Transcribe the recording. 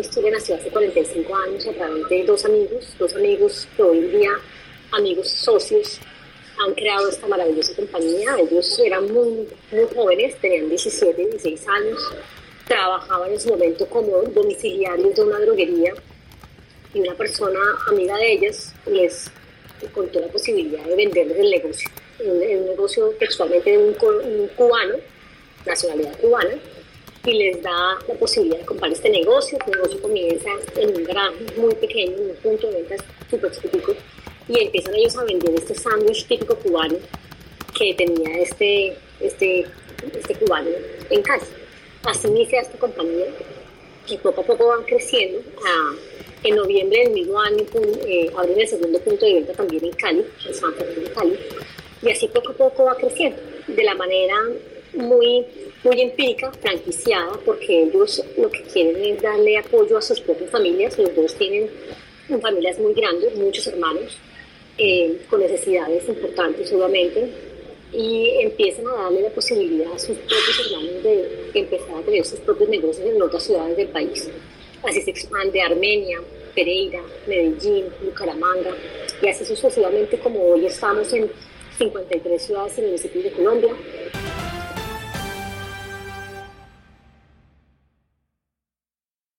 esta historia nació hace 45 años a través de dos amigos, dos amigos que hoy en día, amigos socios, han creado esta maravillosa compañía. Ellos eran muy, muy jóvenes, tenían 17, 16 años, trabajaban en su momento como domiciliarios de una droguería y una persona amiga de ellas les contó la posibilidad de venderles el negocio. Un negocio textualmente de un, un cubano, nacionalidad cubana, y les da la posibilidad de comprar este negocio. El negocio comienza en un garaje muy pequeño, en un punto de ventas súper chiquitico, y empiezan ellos a vender este sándwich típico cubano que tenía este, este, este cubano en casa. Así inicia esta compañía y poco a poco van creciendo. Ah, en noviembre del mismo año eh, abren el segundo punto de venta también en Cali, en San Fernando Cali, y así poco a poco va creciendo de la manera muy, muy empírica, franquiciada, porque ellos lo que quieren es darle apoyo a sus propias familias. Los dos tienen familias muy grandes, muchos hermanos, eh, con necesidades importantes, obviamente, y empiezan a darle la posibilidad a sus propios hermanos de empezar a tener sus propios negocios en otras ciudades del país. Así se expande Armenia, Pereira, Medellín, Bucaramanga, y así sucesivamente como hoy estamos en 53 ciudades y municipios de Colombia.